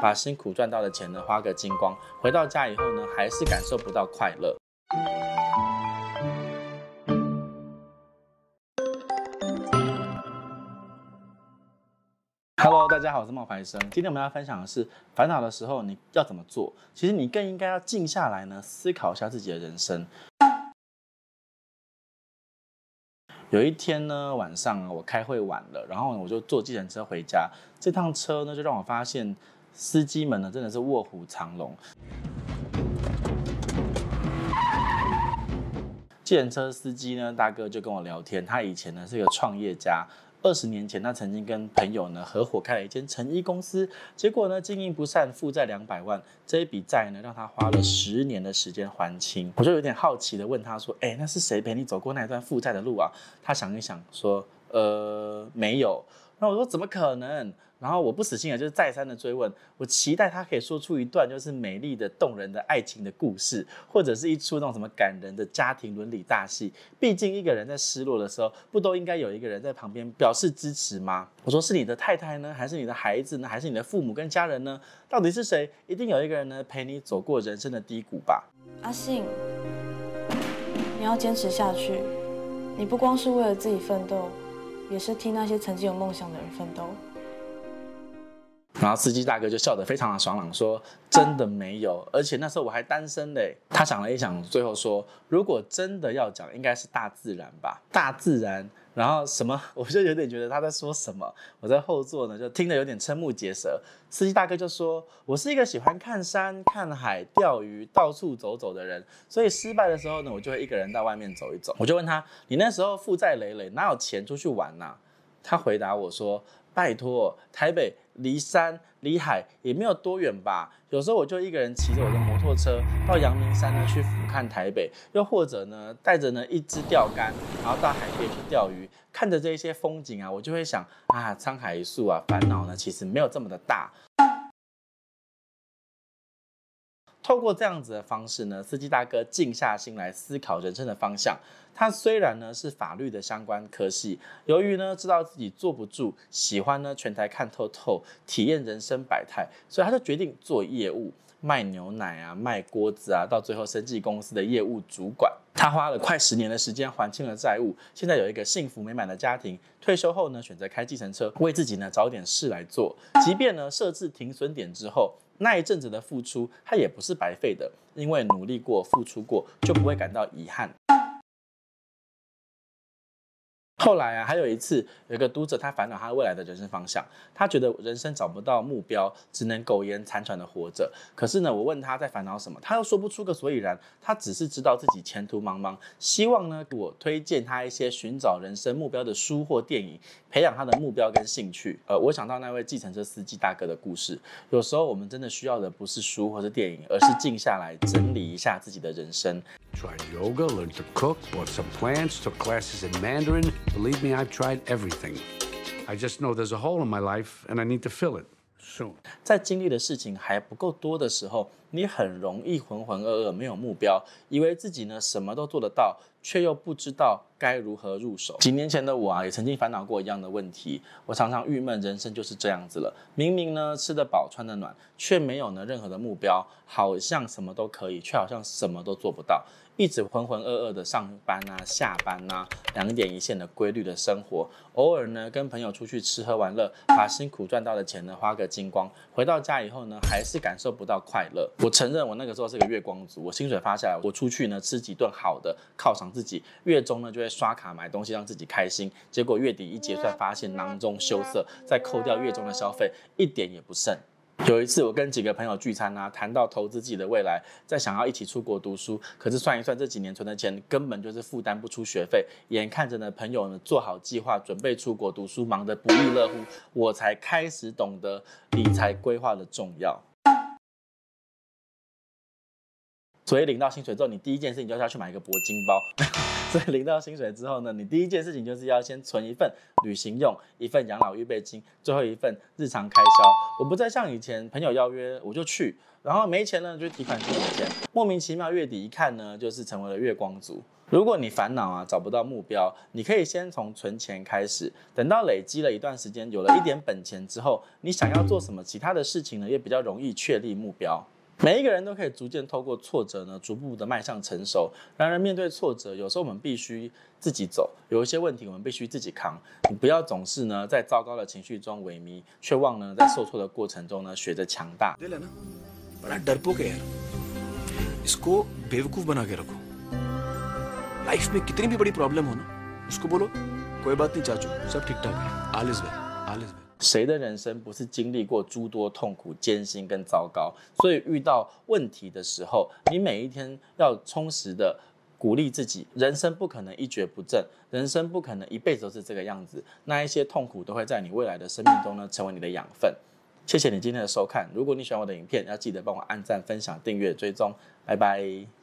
把辛苦赚到的钱呢花个精光，回到家以后呢，还是感受不到快乐。Hello，大家好，我是冒牌生。今天我们要分享的是，烦恼的时候你要怎么做？其实你更应该要静下来呢，思考一下自己的人生。有一天呢，晚上我开会晚了，然后我就坐计程车回家。这趟车呢，就让我发现司机们呢真的是卧虎藏龙。计程车司机呢，大哥就跟我聊天，他以前呢是个创业家。二十年前，他曾经跟朋友呢合伙开了一间成衣公司，结果呢经营不善，负债两百万，这一笔债呢让他花了十年的时间还清。我就有点好奇的问他说：“哎，那是谁陪你走过那一段负债的路啊？”他想一想说：“呃，没有。”那我说：“怎么可能？”然后我不死心啊，就是再三的追问，我期待他可以说出一段就是美丽的、动人的爱情的故事，或者是一出那种什么感人的家庭伦理大戏。毕竟一个人在失落的时候，不都应该有一个人在旁边表示支持吗？我说是你的太太呢，还是你的孩子呢，还是你的父母跟家人呢？到底是谁？一定有一个人呢陪你走过人生的低谷吧。阿信，你要坚持下去，你不光是为了自己奋斗，也是替那些曾经有梦想的人奋斗。然后司机大哥就笑得非常的爽朗，说：“真的没有，而且那时候我还单身嘞。”他想了一想，最后说：“如果真的要讲，应该是大自然吧，大自然。”然后什么，我就有点觉得他在说什么。我在后座呢，就听得有点瞠目结舌。司机大哥就说：“我是一个喜欢看山、看海、钓鱼、到处走走的人，所以失败的时候呢，我就会一个人到外面走一走。”我就问他：“你那时候负债累累，哪有钱出去玩呐？”他回答我说：“拜托，台北。”离山离海也没有多远吧，有时候我就一个人骑着我的摩托车到阳明山呢去俯瞰台北，又或者呢带着呢一支钓竿，然后到海边去钓鱼，看着这些风景啊，我就会想啊，沧海一粟啊，烦恼呢其实没有这么的大。透过这样子的方式呢，司机大哥静下心来思考人生的方向。他虽然呢是法律的相关科系，由于呢知道自己坐不住，喜欢呢全台看透透，体验人生百态，所以他就决定做业务，卖牛奶啊，卖锅子啊，到最后生技公司的业务主管。他花了快十年的时间还清了债务，现在有一个幸福美满的家庭。退休后呢，选择开计程车，为自己呢找点事来做。即便呢设置停损点之后。那一阵子的付出，他也不是白费的，因为努力过、付出过，就不会感到遗憾。后来啊，还有一次，有一个读者他烦恼他未来的人生方向，他觉得人生找不到目标，只能苟延残喘的活着。可是呢，我问他在烦恼什么，他又说不出个所以然。他只是知道自己前途茫茫，希望呢，我推荐他一些寻找人生目标的书或电影，培养他的目标跟兴趣。呃，我想到那位计程车司机大哥的故事。有时候我们真的需要的不是书或是电影，而是静下来整理一下自己的人生。Tried yoga, learned to cook, bought some plants, took classes in Mandarin. Believe me, I've tried everything. I just know there's a hole in my life and I need to fill it soon. 在经历的事情还不够多的时候， 你很容易浑浑噩噩，没有目标，以为自己呢什么都做得到，却又不知道该如何入手。几年前的我啊，也曾经烦恼过一样的问题。我常常郁闷，人生就是这样子了。明明呢吃得饱，穿得暖，却没有呢任何的目标，好像什么都可以，却好像什么都做不到。一直浑浑噩噩的上班啊、下班啊，两点一线的规律的生活。偶尔呢跟朋友出去吃喝玩乐，把辛苦赚到的钱呢花个精光。回到家以后呢，还是感受不到快乐。我承认我那个时候是个月光族，我薪水发下来，我出去呢吃几顿好的犒赏自己，月中呢就会刷卡买东西让自己开心。结果月底一结算，发现囊中羞涩，再扣掉月中的消费，一点也不剩。有一次，我跟几个朋友聚餐啊，谈到投资自己的未来，在想要一起出国读书，可是算一算这几年存的钱，根本就是负担不出学费。眼看着呢，朋友呢做好计划，准备出国读书，忙得不亦乐乎，我才开始懂得理财规划的重要。所以领到薪水之后，你第一件事情就是要去买一个铂金包。所以领到薪水之后呢，你第一件事情就是要先存一份旅行用，一份养老预备金，最后一份日常开销。我不再像以前朋友邀约我就去，然后没钱呢就提款机没钱，莫名其妙月底一看呢，就是成为了月光族。如果你烦恼啊找不到目标，你可以先从存钱开始，等到累积了一段时间，有了一点本钱之后，你想要做什么其他的事情呢，也比较容易确立目标。每一个人都可以逐渐透过挫折呢，逐步的迈向成熟。然而，面对挫折，有时候我们必须自己走，有一些问题我们必须自己扛。你不要总是呢在糟糕的情绪中萎靡，却忘了在受挫的过程中呢学着强大。谁的人生不是经历过诸多痛苦、艰辛跟糟糕？所以遇到问题的时候，你每一天要充实的鼓励自己。人生不可能一蹶不振，人生不可能一辈子都是这个样子。那一些痛苦都会在你未来的生命中呢，成为你的养分。谢谢你今天的收看。如果你喜欢我的影片，要记得帮我按赞、分享、订阅、追踪。拜拜。